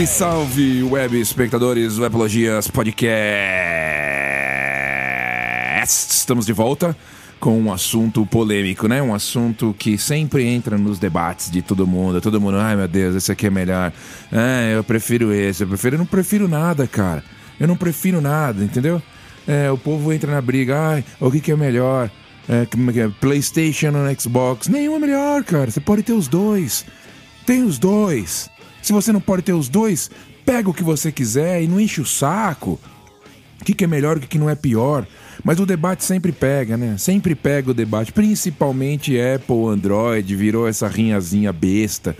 Salve, salve, web espectadores do Podcast. Estamos de volta com um assunto polêmico, né? Um assunto que sempre entra nos debates de todo mundo. Todo mundo, ai meu Deus, esse aqui é melhor. Ah, eu prefiro esse, eu prefiro. Eu não prefiro nada, cara. Eu não prefiro nada, entendeu? É, o povo entra na briga, ai, o que, que é melhor? É, é, PlayStation ou Xbox? Nenhum é melhor, cara. Você pode ter os dois. Tem os dois. Se você não pode ter os dois, pega o que você quiser e não enche o saco. O que, que é melhor, o que, que não é pior. Mas o debate sempre pega, né? Sempre pega o debate, principalmente Apple, Android, virou essa rinhazinha besta.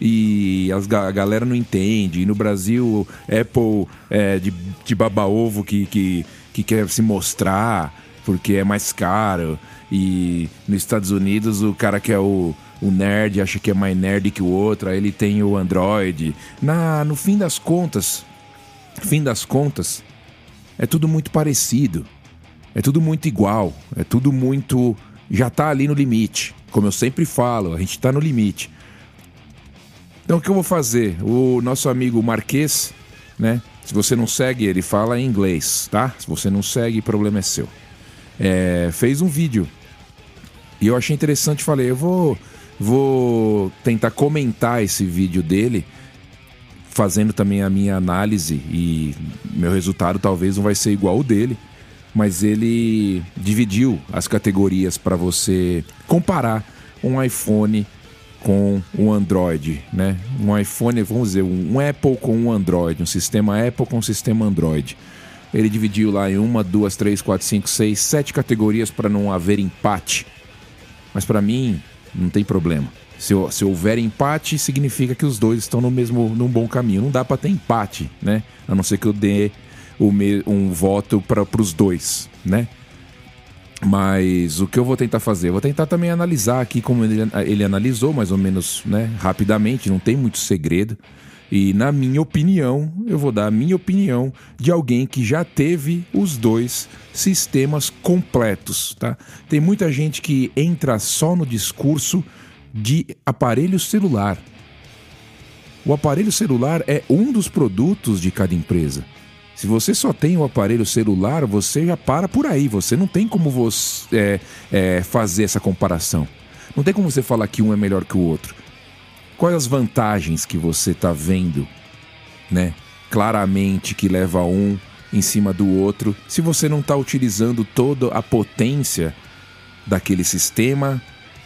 E as, a galera não entende. E no Brasil, Apple é de, de baba-ovo que, que, que quer se mostrar porque é mais caro. E nos Estados Unidos, o cara que é o, o nerd acha que é mais nerd que o outro, aí ele tem o Android. Na, no fim das contas, fim das contas, é tudo muito parecido. É tudo muito igual, é tudo muito. Já tá ali no limite. Como eu sempre falo, a gente tá no limite. Então o que eu vou fazer? O nosso amigo Marquês, né? Se você não segue, ele fala em inglês, tá? Se você não segue, problema é seu. É, fez um vídeo. E eu achei interessante, falei, eu vou, vou tentar comentar esse vídeo dele, fazendo também a minha análise e meu resultado talvez não vai ser igual o dele mas ele dividiu as categorias para você comparar um iPhone com um Android, né? Um iPhone, vamos dizer, um Apple com um Android, um sistema Apple com um sistema Android. Ele dividiu lá em uma, duas, três, quatro, cinco, seis, sete categorias para não haver empate. Mas para mim não tem problema. Se, se, houver empate, significa que os dois estão no mesmo, num bom caminho. Não dá para ter empate, né? A não ser que eu dê um voto para os dois, né? Mas o que eu vou tentar fazer? Eu vou tentar também analisar aqui como ele, ele analisou, mais ou menos né, rapidamente, não tem muito segredo. E na minha opinião, eu vou dar a minha opinião de alguém que já teve os dois sistemas completos, tá? Tem muita gente que entra só no discurso de aparelho celular. O aparelho celular é um dos produtos de cada empresa. Se você só tem o aparelho celular, você já para por aí. Você não tem como você é, é, fazer essa comparação. Não tem como você falar que um é melhor que o outro. Quais as vantagens que você está vendo, né? Claramente que leva um em cima do outro, se você não está utilizando toda a potência daquele sistema,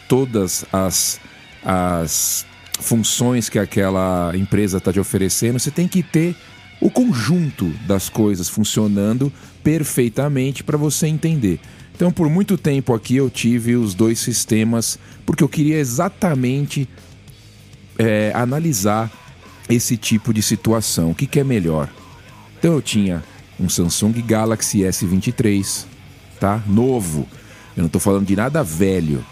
todas as, as funções que aquela empresa está te oferecendo, você tem que ter o conjunto das coisas funcionando perfeitamente para você entender. Então, por muito tempo aqui eu tive os dois sistemas porque eu queria exatamente é, analisar esse tipo de situação. O que, que é melhor? Então, eu tinha um Samsung Galaxy S23, tá? Novo. Eu não estou falando de nada velho.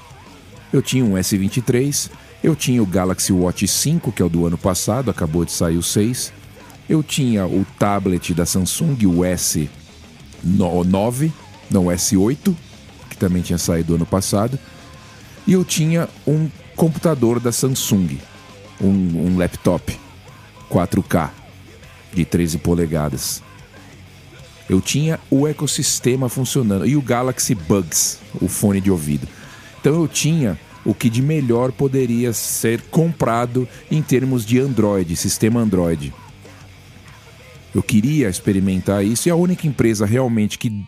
Eu tinha um S23, eu tinha o Galaxy Watch 5, que é o do ano passado, acabou de sair o 6 eu tinha o tablet da Samsung, o S9, não, o S8, que também tinha saído ano passado. E eu tinha um computador da Samsung, um, um laptop 4K de 13 polegadas. Eu tinha o ecossistema funcionando e o Galaxy Buds, o fone de ouvido. Então eu tinha o que de melhor poderia ser comprado em termos de Android, sistema Android. Eu queria experimentar isso e a única empresa realmente que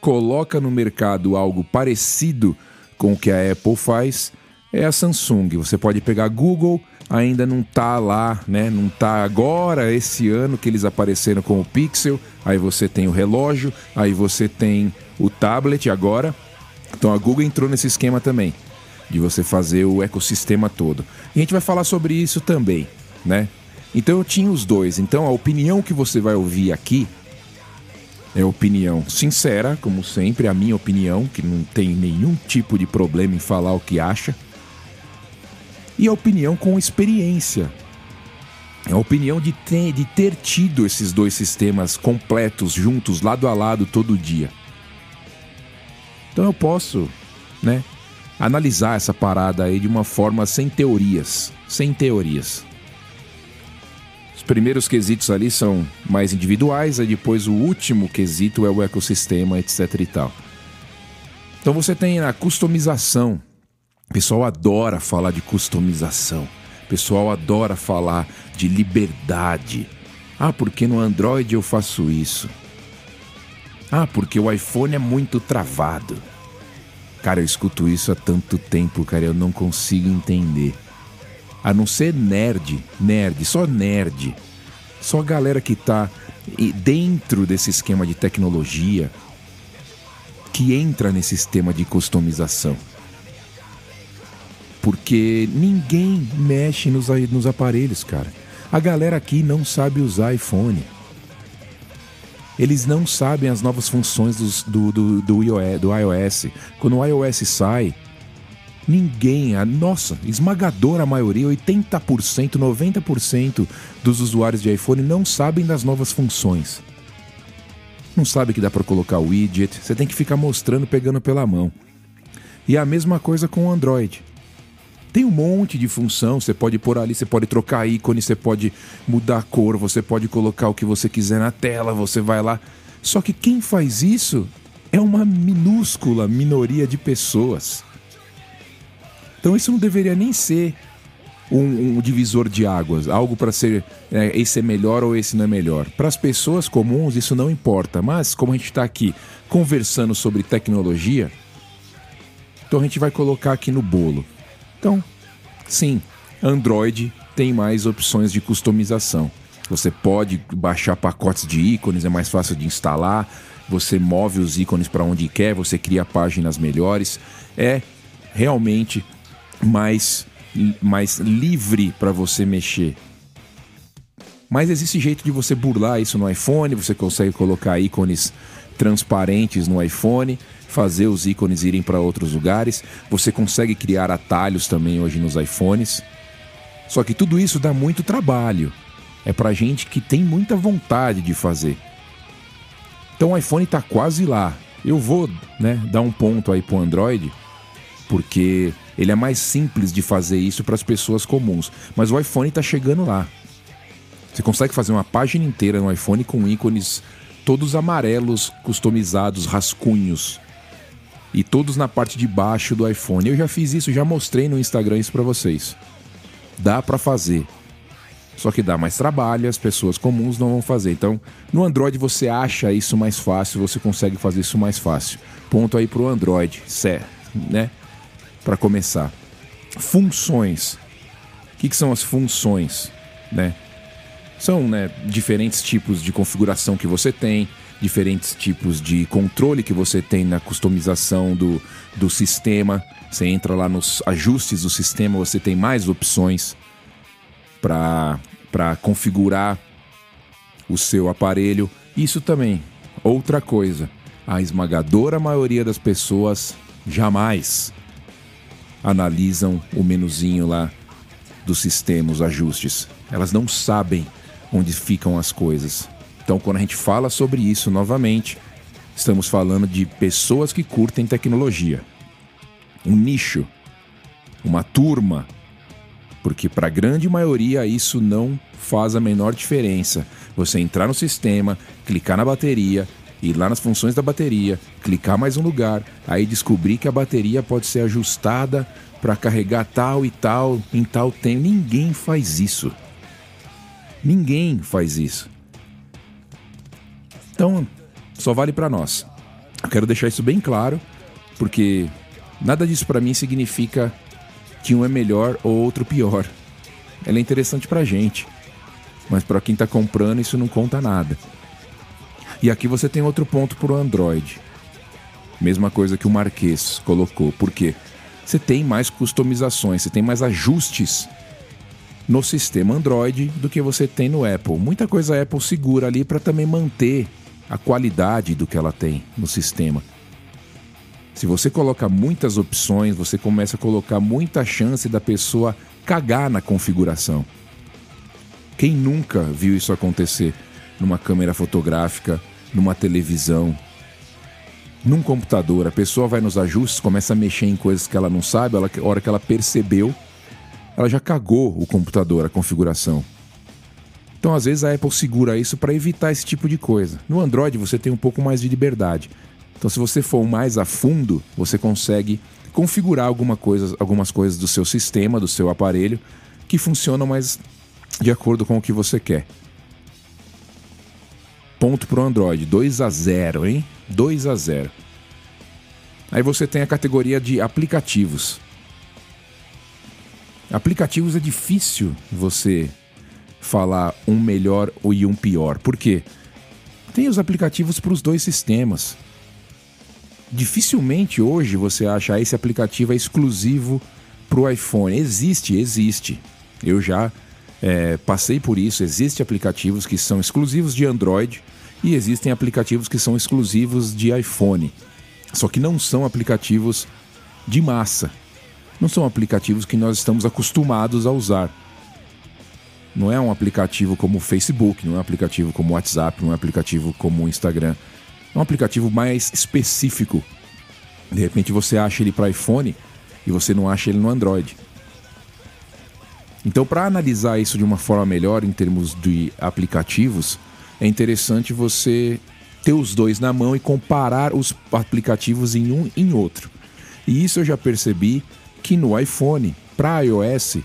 coloca no mercado algo parecido com o que a Apple faz é a Samsung. Você pode pegar Google, ainda não tá lá, né? Não tá agora esse ano que eles apareceram com o Pixel. Aí você tem o relógio, aí você tem o tablet agora. Então a Google entrou nesse esquema também de você fazer o ecossistema todo. E a gente vai falar sobre isso também, né? Então eu tinha os dois. Então a opinião que você vai ouvir aqui é opinião sincera, como sempre, a minha opinião, que não tem nenhum tipo de problema em falar o que acha. E a opinião com experiência. É a opinião de ter, de ter tido esses dois sistemas completos, juntos, lado a lado, todo dia. Então eu posso, né, analisar essa parada aí de uma forma sem teorias. Sem teorias. primeiros quesitos ali são mais individuais, aí depois o último quesito é o ecossistema, etc e tal. Então você tem a customização. O pessoal adora falar de customização. O pessoal adora falar de liberdade. Ah, porque no Android eu faço isso. Ah, porque o iPhone é muito travado. Cara, eu escuto isso há tanto tempo, cara, eu não consigo entender. A não ser nerd, nerd, só nerd. Só a galera que tá dentro desse esquema de tecnologia que entra nesse sistema de customização. Porque ninguém mexe nos, nos aparelhos, cara. A galera aqui não sabe usar iPhone. Eles não sabem as novas funções dos, do, do, do, iOS, do iOS. Quando o iOS sai, ninguém, a nossa, esmagadora maioria, 80%, 90% dos usuários de iPhone não sabem das novas funções. Não sabe que dá para colocar o widget, você tem que ficar mostrando pegando pela mão. E a mesma coisa com o Android. Tem um monte de função, você pode pôr ali, você pode trocar ícone, você pode mudar a cor, você pode colocar o que você quiser na tela, você vai lá. Só que quem faz isso é uma minúscula minoria de pessoas. Então isso não deveria nem ser um, um divisor de águas, algo para ser é, esse é melhor ou esse não é melhor. Para as pessoas comuns isso não importa, mas como a gente está aqui conversando sobre tecnologia, então a gente vai colocar aqui no bolo. Então, sim, Android tem mais opções de customização. Você pode baixar pacotes de ícones, é mais fácil de instalar. Você move os ícones para onde quer, você cria páginas melhores. É realmente mais, mais livre para você mexer. Mas existe jeito de você burlar isso no iPhone, você consegue colocar ícones transparentes no iPhone fazer os ícones irem para outros lugares. Você consegue criar atalhos também hoje nos iPhones. Só que tudo isso dá muito trabalho. É para gente que tem muita vontade de fazer. Então o iPhone está quase lá. Eu vou né, dar um ponto aí pro Android, porque ele é mais simples de fazer isso para as pessoas comuns. Mas o iPhone está chegando lá. Você consegue fazer uma página inteira no iPhone com ícones todos amarelos, customizados, rascunhos e todos na parte de baixo do iPhone. Eu já fiz isso, já mostrei no Instagram isso para vocês. Dá para fazer. Só que dá mais trabalho, as pessoas comuns não vão fazer. Então, no Android você acha isso mais fácil, você consegue fazer isso mais fácil. Ponto aí pro Android, certo, né? Para começar. Funções. O que, que são as funções, né? São né, diferentes tipos de configuração que você tem diferentes tipos de controle que você tem na customização do, do sistema. Você entra lá nos ajustes do sistema, você tem mais opções para configurar o seu aparelho. Isso também, outra coisa. A esmagadora maioria das pessoas jamais analisam o menuzinho lá do sistema, os ajustes. Elas não sabem onde ficam as coisas. Então, quando a gente fala sobre isso novamente, estamos falando de pessoas que curtem tecnologia. Um nicho, uma turma, porque para a grande maioria isso não faz a menor diferença. Você entrar no sistema, clicar na bateria, ir lá nas funções da bateria, clicar mais um lugar, aí descobrir que a bateria pode ser ajustada para carregar tal e tal em tal tempo. Ninguém faz isso. Ninguém faz isso. Então, só vale para nós. Eu quero deixar isso bem claro, porque nada disso para mim significa que um é melhor ou outro pior. Ela é interessante pra gente, mas para quem tá comprando isso não conta nada. E aqui você tem outro ponto pro Android. Mesma coisa que o Marquês colocou. Por quê? Você tem mais customizações, você tem mais ajustes no sistema Android do que você tem no Apple. Muita coisa a Apple segura ali para também manter a qualidade do que ela tem no sistema. Se você coloca muitas opções, você começa a colocar muita chance da pessoa cagar na configuração. Quem nunca viu isso acontecer numa câmera fotográfica, numa televisão, num computador? A pessoa vai nos ajustes, começa a mexer em coisas que ela não sabe, ela, a hora que ela percebeu, ela já cagou o computador, a configuração. Então, às vezes, a Apple segura isso para evitar esse tipo de coisa. No Android, você tem um pouco mais de liberdade. Então, se você for mais a fundo, você consegue configurar alguma coisa, algumas coisas do seu sistema, do seu aparelho, que funcionam mais de acordo com o que você quer. Ponto pro Android, 2 a 0, hein? 2 a 0. Aí você tem a categoria de aplicativos. Aplicativos é difícil você falar um melhor e um pior. Por quê? Tem os aplicativos para os dois sistemas. Dificilmente hoje você acha esse aplicativo é exclusivo para o iPhone. Existe, existe. Eu já é, passei por isso. Existem aplicativos que são exclusivos de Android e existem aplicativos que são exclusivos de iPhone. Só que não são aplicativos de massa. Não são aplicativos que nós estamos acostumados a usar. Não é um aplicativo como o Facebook, não é um aplicativo como o WhatsApp, não é um aplicativo como o Instagram. É um aplicativo mais específico. De repente você acha ele para iPhone e você não acha ele no Android. Então, para analisar isso de uma forma melhor em termos de aplicativos, é interessante você ter os dois na mão e comparar os aplicativos em um em outro. E isso eu já percebi que no iPhone, para iOS,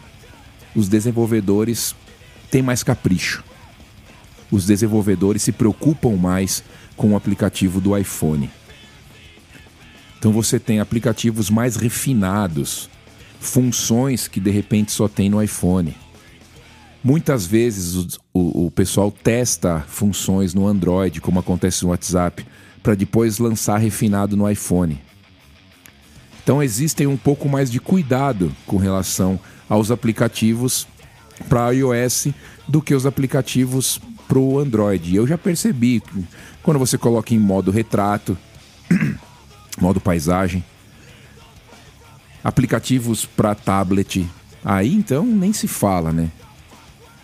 os desenvolvedores tem mais capricho. Os desenvolvedores se preocupam mais com o aplicativo do iPhone. Então você tem aplicativos mais refinados, funções que de repente só tem no iPhone. Muitas vezes o, o, o pessoal testa funções no Android, como acontece no WhatsApp, para depois lançar refinado no iPhone. Então existem um pouco mais de cuidado com relação aos aplicativos para iOS do que os aplicativos para o Android. Eu já percebi quando você coloca em modo retrato, modo paisagem, aplicativos para tablet, aí então nem se fala, né?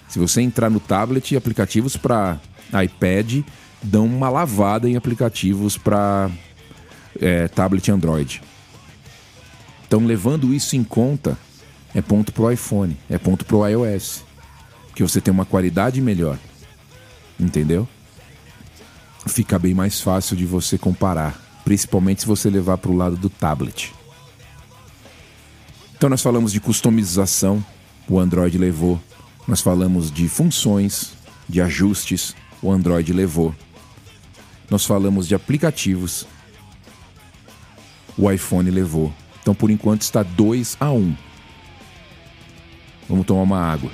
Se você entrar no tablet, aplicativos para iPad dão uma lavada em aplicativos para é, tablet Android. Então, levando isso em conta, é ponto pro iPhone, é ponto pro iOS. Que você tem uma qualidade melhor. Entendeu? Fica bem mais fácil de você comparar, principalmente se você levar para o lado do tablet. Então nós falamos de customização, o Android levou. Nós falamos de funções, de ajustes, o Android levou. Nós falamos de aplicativos, o iPhone levou. Então por enquanto está 2 a 1. Um. Vamos tomar uma água.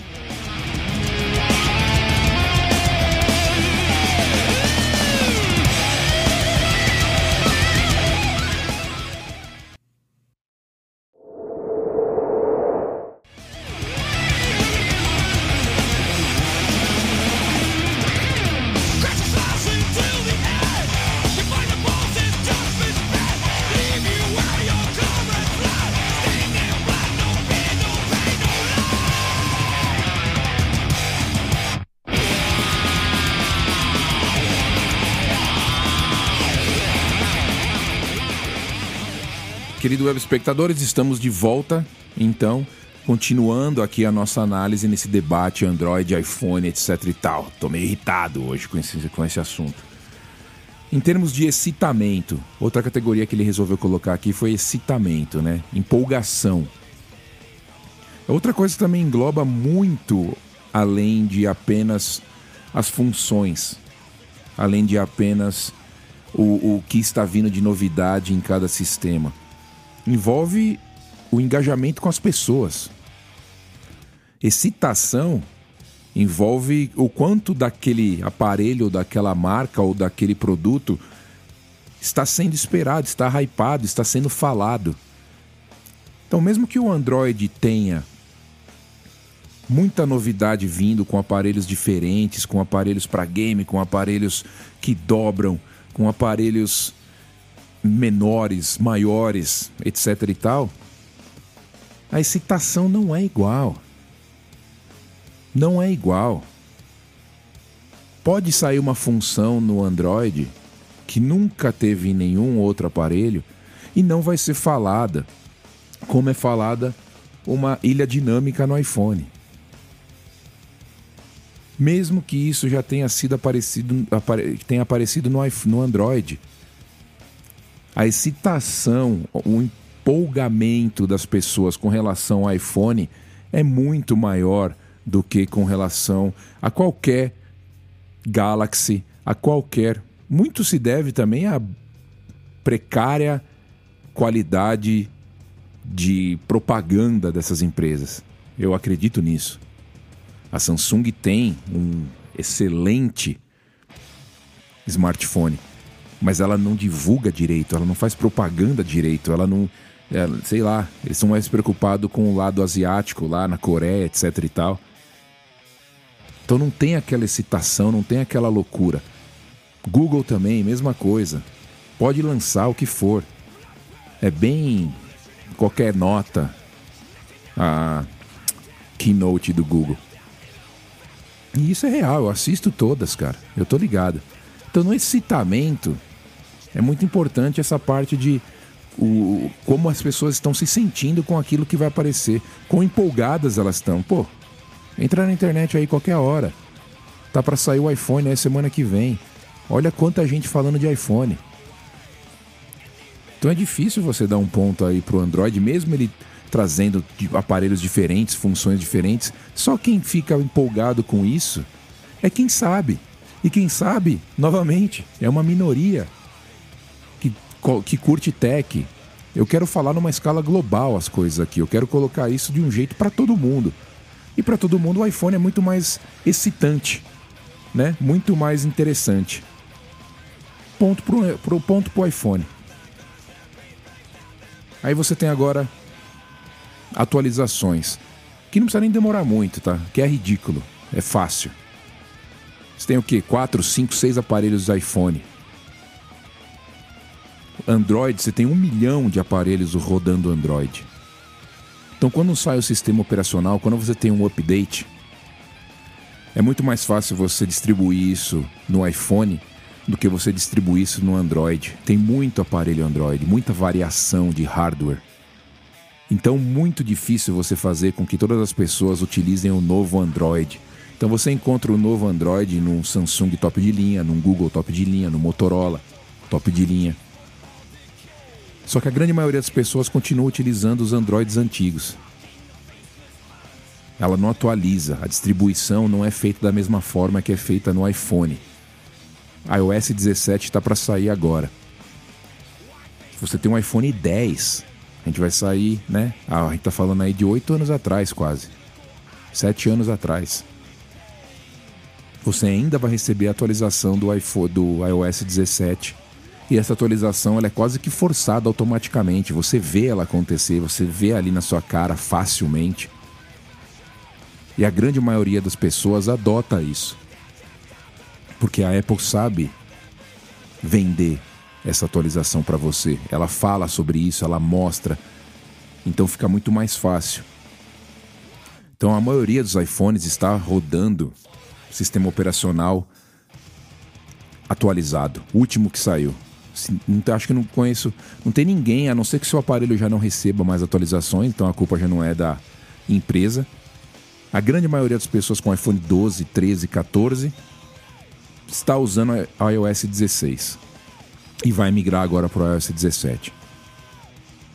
Querido web espectadores, estamos de volta, então, continuando aqui a nossa análise nesse debate Android, iPhone, etc e tal. Tô meio irritado hoje com esse, com esse assunto. Em termos de excitamento, outra categoria que ele resolveu colocar aqui foi excitamento, né? Empolgação. Outra coisa que também engloba muito além de apenas as funções, além de apenas o, o que está vindo de novidade em cada sistema envolve o engajamento com as pessoas. Excitação envolve o quanto daquele aparelho, daquela marca ou daquele produto está sendo esperado, está hypado, está sendo falado. Então, mesmo que o Android tenha muita novidade vindo com aparelhos diferentes, com aparelhos para game, com aparelhos que dobram, com aparelhos menores, maiores, etc e tal, a excitação não é igual. Não é igual. Pode sair uma função no Android que nunca teve em nenhum outro aparelho e não vai ser falada como é falada uma ilha dinâmica no iPhone. Mesmo que isso já tenha sido aparecido, apare, tenha aparecido no, no Android. A excitação, o empolgamento das pessoas com relação ao iPhone é muito maior do que com relação a qualquer Galaxy, a qualquer. Muito se deve também à precária qualidade de propaganda dessas empresas. Eu acredito nisso. A Samsung tem um excelente smartphone, mas ela não divulga direito, ela não faz propaganda direito, ela não. Ela, sei lá, eles são mais preocupados com o lado asiático lá na Coreia, etc e tal. Então não tem aquela excitação, não tem aquela loucura. Google também, mesma coisa. Pode lançar o que for. É bem qualquer nota a keynote do Google. E isso é real, eu assisto todas, cara. Eu tô ligado. Então no excitamento é muito importante essa parte de o, como as pessoas estão se sentindo com aquilo que vai aparecer, quão empolgadas elas estão. Pô, entra na internet aí qualquer hora. Tá para sair o iPhone aí semana que vem. Olha quanta gente falando de iPhone. Então é difícil você dar um ponto aí pro Android, mesmo ele trazendo aparelhos diferentes, funções diferentes. Só quem fica empolgado com isso é quem sabe. E quem sabe, novamente, é uma minoria que, curte tech. Eu quero falar numa escala global as coisas aqui. Eu quero colocar isso de um jeito para todo mundo. E para todo mundo o iPhone é muito mais excitante, né? Muito mais interessante. Ponto pro, pro ponto pro iPhone. Aí você tem agora atualizações, que não precisa nem demorar muito, tá? Que é ridículo, é fácil. Você tem o quê? 4, 5, 6 aparelhos do iPhone. Android, você tem um milhão de aparelhos rodando Android. Então, quando sai o sistema operacional, quando você tem um update, é muito mais fácil você distribuir isso no iPhone do que você distribuir isso no Android. Tem muito aparelho Android, muita variação de hardware. Então, muito difícil você fazer com que todas as pessoas utilizem o novo Android. Então, você encontra o novo Android num Samsung top de linha, num Google top de linha, no Motorola top de linha. Só que a grande maioria das pessoas continua utilizando os Androids antigos. Ela não atualiza, a distribuição não é feita da mesma forma que é feita no iPhone. A iOS 17 está para sair agora. Se você tem um iPhone 10, a gente vai sair, né? Ah, a gente tá falando aí de oito anos atrás, quase. Sete anos atrás. Você ainda vai receber a atualização do iPhone do iOS 17. E essa atualização ela é quase que forçada automaticamente. Você vê ela acontecer, você vê ali na sua cara facilmente. E a grande maioria das pessoas adota isso. Porque a Apple sabe vender essa atualização para você. Ela fala sobre isso, ela mostra. Então fica muito mais fácil. Então a maioria dos iPhones está rodando sistema operacional atualizado, último que saiu. Acho que não conheço, não tem ninguém, a não ser que seu aparelho já não receba mais atualizações, então a culpa já não é da empresa. A grande maioria das pessoas com iPhone 12, 13, 14 está usando a iOS 16 e vai migrar agora para o iOS 17.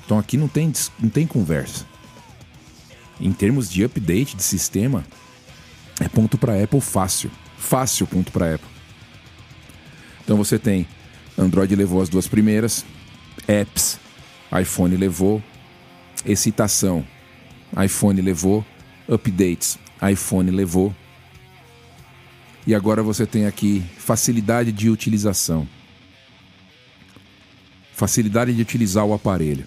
Então aqui não tem, não tem conversa. Em termos de update de sistema, é ponto para Apple fácil. Fácil ponto para Apple. Então você tem Android levou as duas primeiras, apps, iPhone levou, excitação, iPhone levou, updates, iPhone levou. E agora você tem aqui facilidade de utilização facilidade de utilizar o aparelho.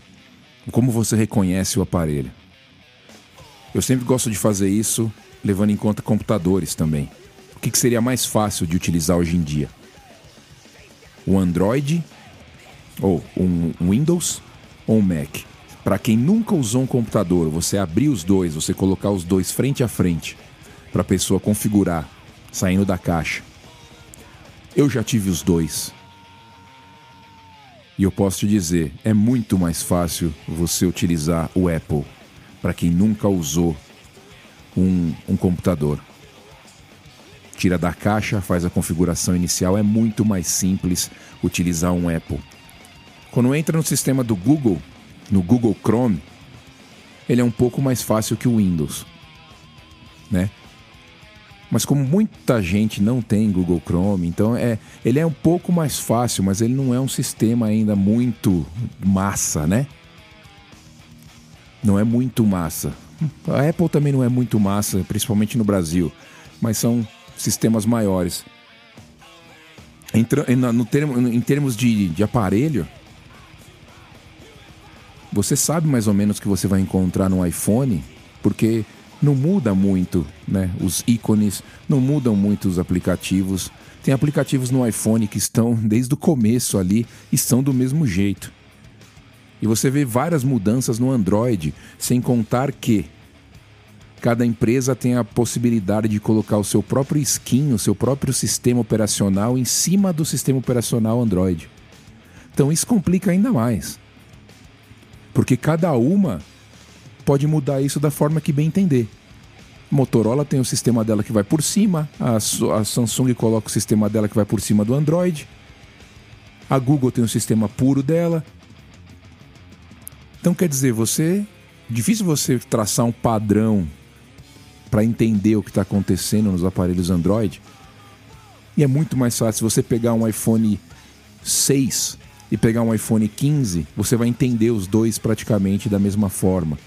Como você reconhece o aparelho? Eu sempre gosto de fazer isso levando em conta computadores também. O que, seria mais fácil de utilizar hoje em dia? O Android ou um Windows ou um Mac? Para quem nunca usou um computador, você abrir os dois, você colocar os dois frente a frente para a pessoa configurar saindo da caixa. Eu já tive os dois. E eu posso te dizer, é muito mais fácil você utilizar o Apple para quem nunca usou um, um computador. Tira da caixa, faz a configuração inicial, é muito mais simples utilizar um Apple. Quando entra no sistema do Google, no Google Chrome, ele é um pouco mais fácil que o Windows, né? Mas como muita gente não tem Google Chrome, então é, ele é um pouco mais fácil, mas ele não é um sistema ainda muito massa, né? Não é muito massa. A Apple também não é muito massa, principalmente no Brasil, mas são sistemas maiores. No termo, em termos de, de aparelho, você sabe mais ou menos o que você vai encontrar no iPhone, porque não muda muito, né? Os ícones não mudam muito os aplicativos. Tem aplicativos no iPhone que estão desde o começo ali e são do mesmo jeito. E você vê várias mudanças no Android, sem contar que cada empresa tem a possibilidade de colocar o seu próprio skin, o seu próprio sistema operacional em cima do sistema operacional Android. Então isso complica ainda mais. Porque cada uma pode mudar isso da forma que bem entender. Motorola tem o sistema dela que vai por cima, a, a Samsung coloca o sistema dela que vai por cima do Android, a Google tem o sistema puro dela. Então quer dizer, você. Difícil você traçar um padrão para entender o que está acontecendo nos aparelhos Android. E é muito mais fácil você pegar um iPhone 6 e pegar um iPhone 15, você vai entender os dois praticamente da mesma forma,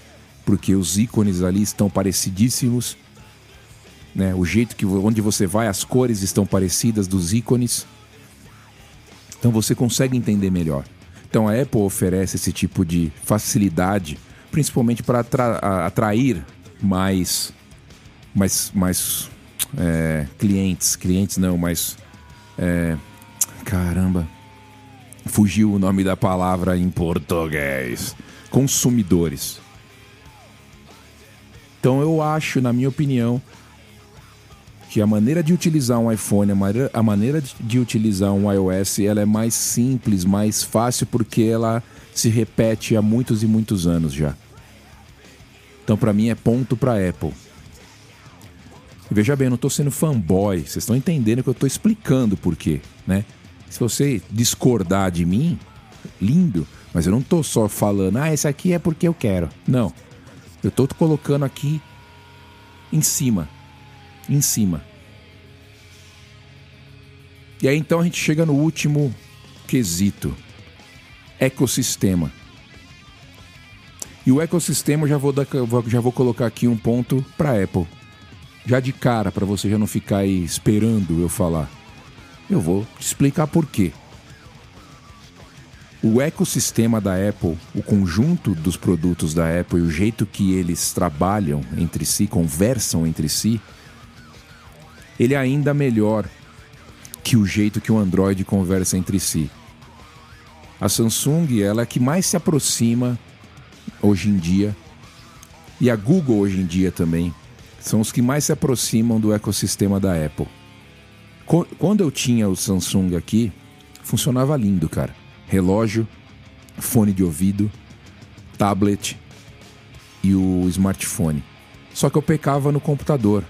porque os ícones ali estão parecidíssimos, né? O jeito que onde você vai, as cores estão parecidas dos ícones. Então você consegue entender melhor. Então a Apple oferece esse tipo de facilidade, principalmente para atra atrair mais, mais, mais é, clientes, clientes não, mas é, caramba, Fugiu o nome da palavra em português. Consumidores. Então eu acho, na minha opinião, que a maneira de utilizar um iPhone, a maneira, a maneira de utilizar um iOS, ela é mais simples, mais fácil, porque ela se repete há muitos e muitos anos já. Então, para mim, é ponto para Apple. Veja bem, eu não estou sendo fanboy, vocês estão entendendo que eu estou explicando por quê, né? Se você discordar de mim, lindo, mas eu não tô só falando, ah, esse aqui é porque eu quero. Não. Eu tô colocando aqui em cima. Em cima. E aí então a gente chega no último quesito: ecossistema. E o ecossistema já vou, dar, já vou colocar aqui um ponto para Apple. Já de cara, para você já não ficar aí esperando eu falar. Eu vou te explicar por quê. O ecossistema da Apple, o conjunto dos produtos da Apple e o jeito que eles trabalham entre si, conversam entre si, ele é ainda melhor que o jeito que o Android conversa entre si. A Samsung ela é a que mais se aproxima hoje em dia e a Google hoje em dia também são os que mais se aproximam do ecossistema da Apple. Quando eu tinha o Samsung aqui, funcionava lindo, cara. Relógio, fone de ouvido, tablet e o smartphone. Só que eu pecava no computador.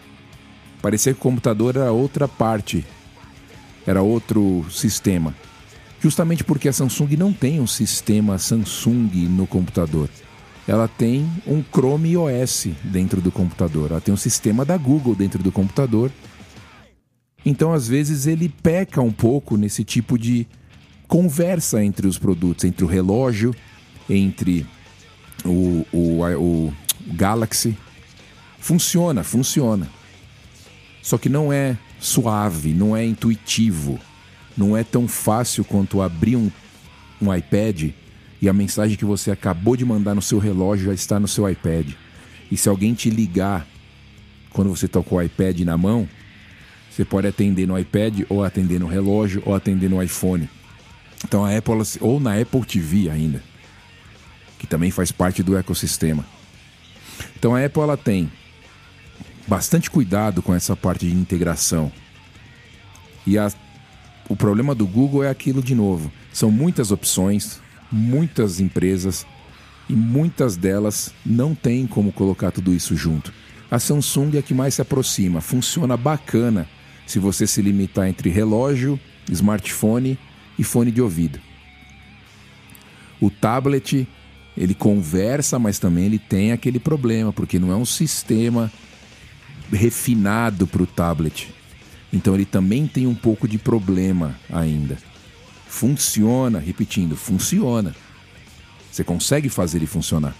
Parecia que o computador era outra parte, era outro sistema. Justamente porque a Samsung não tem um sistema Samsung no computador. Ela tem um Chrome OS dentro do computador. Ela tem um sistema da Google dentro do computador então, às vezes, ele peca um pouco nesse tipo de conversa entre os produtos, entre o relógio, entre o, o, o Galaxy. Funciona, funciona. Só que não é suave, não é intuitivo, não é tão fácil quanto abrir um, um iPad e a mensagem que você acabou de mandar no seu relógio já está no seu iPad. E se alguém te ligar quando você está com o iPad na mão, você pode atender no iPad, ou atender no relógio, ou atender no iPhone. Então a Apple, ou na Apple TV ainda, que também faz parte do ecossistema. Então a Apple ela tem bastante cuidado com essa parte de integração. E a, o problema do Google é aquilo de novo. São muitas opções, muitas empresas e muitas delas não têm como colocar tudo isso junto. A Samsung é a que mais se aproxima, funciona bacana se você se limitar entre relógio, smartphone e fone de ouvido. O tablet, ele conversa, mas também ele tem aquele problema, porque não é um sistema refinado para o tablet. Então ele também tem um pouco de problema ainda. Funciona, repetindo, funciona. Você consegue fazer ele funcionar.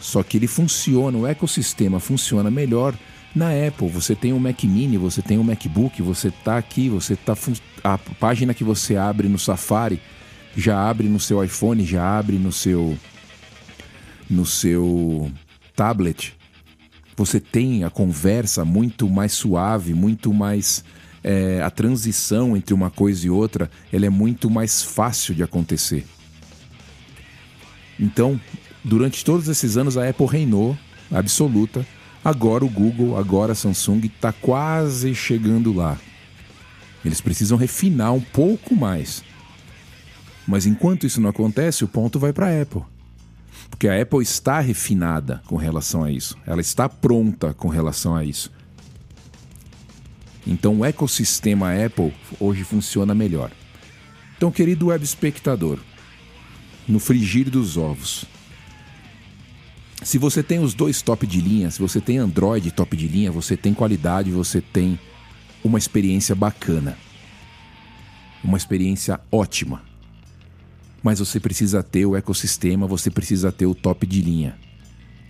Só que ele funciona, o ecossistema funciona melhor na Apple. Você tem um Mac Mini, você tem um MacBook, você está aqui, você tá a página que você abre no Safari já abre no seu iPhone, já abre no seu no seu tablet. Você tem a conversa muito mais suave, muito mais é, a transição entre uma coisa e outra, ela é muito mais fácil de acontecer. Então, durante todos esses anos a Apple reinou absoluta. Agora o Google, agora a Samsung está quase chegando lá. Eles precisam refinar um pouco mais. Mas enquanto isso não acontece, o ponto vai para a Apple. Porque a Apple está refinada com relação a isso. Ela está pronta com relação a isso. Então o ecossistema Apple hoje funciona melhor. Então, querido web espectador, no frigir dos ovos, se você tem os dois top de linha, se você tem Android top de linha, você tem qualidade, você tem uma experiência bacana. Uma experiência ótima mas você precisa ter o ecossistema, você precisa ter o top de linha.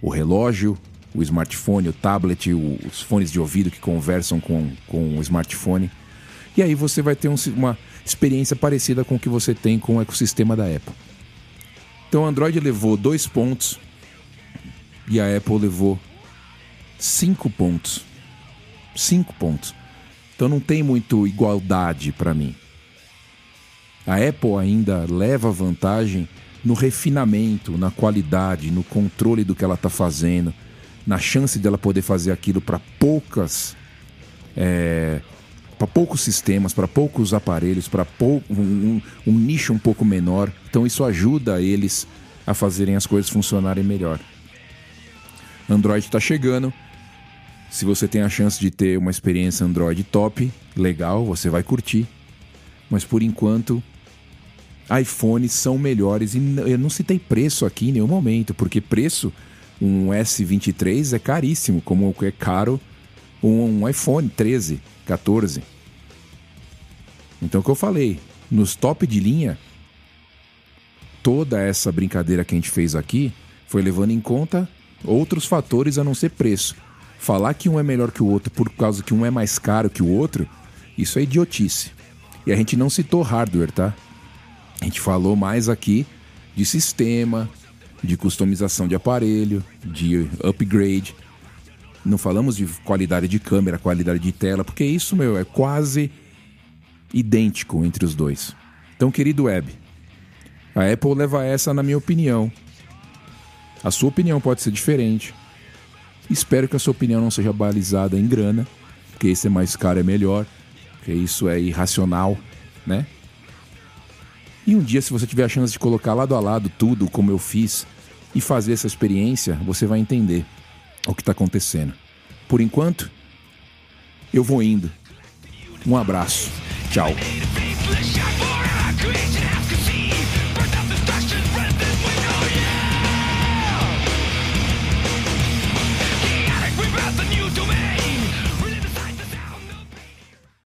O relógio, o smartphone, o tablet, os fones de ouvido que conversam com, com o smartphone. E aí você vai ter um, uma experiência parecida com o que você tem com o ecossistema da Apple. Então o Android levou dois pontos e a Apple levou cinco pontos. Cinco pontos. Então não tem muito igualdade para mim. A Apple ainda leva vantagem no refinamento, na qualidade, no controle do que ela está fazendo, na chance dela poder fazer aquilo para poucas. É, para poucos sistemas, para poucos aparelhos, para pou, um, um, nicho um pouco menor. Então isso ajuda eles a fazerem as coisas funcionarem melhor. Android está chegando. Se você tem a chance de ter uma experiência Android top, legal, você vai curtir. Mas por enquanto, iPhones são melhores. E eu não citei preço aqui em nenhum momento, porque preço, um S23 é caríssimo, como é caro um iPhone 13, 14. Então, o que eu falei, nos top de linha, toda essa brincadeira que a gente fez aqui foi levando em conta outros fatores a não ser preço. Falar que um é melhor que o outro por causa que um é mais caro que o outro, isso é idiotice. E a gente não citou hardware, tá? A gente falou mais aqui de sistema, de customização de aparelho, de upgrade. Não falamos de qualidade de câmera, qualidade de tela, porque isso, meu, é quase idêntico entre os dois. Então, querido web, a Apple leva essa na minha opinião. A sua opinião pode ser diferente. Espero que a sua opinião não seja balizada em grana, porque esse é mais caro é melhor, porque isso é irracional, né? E um dia, se você tiver a chance de colocar lado a lado tudo como eu fiz e fazer essa experiência, você vai entender o que está acontecendo. Por enquanto, eu vou indo. Um abraço. Tchau.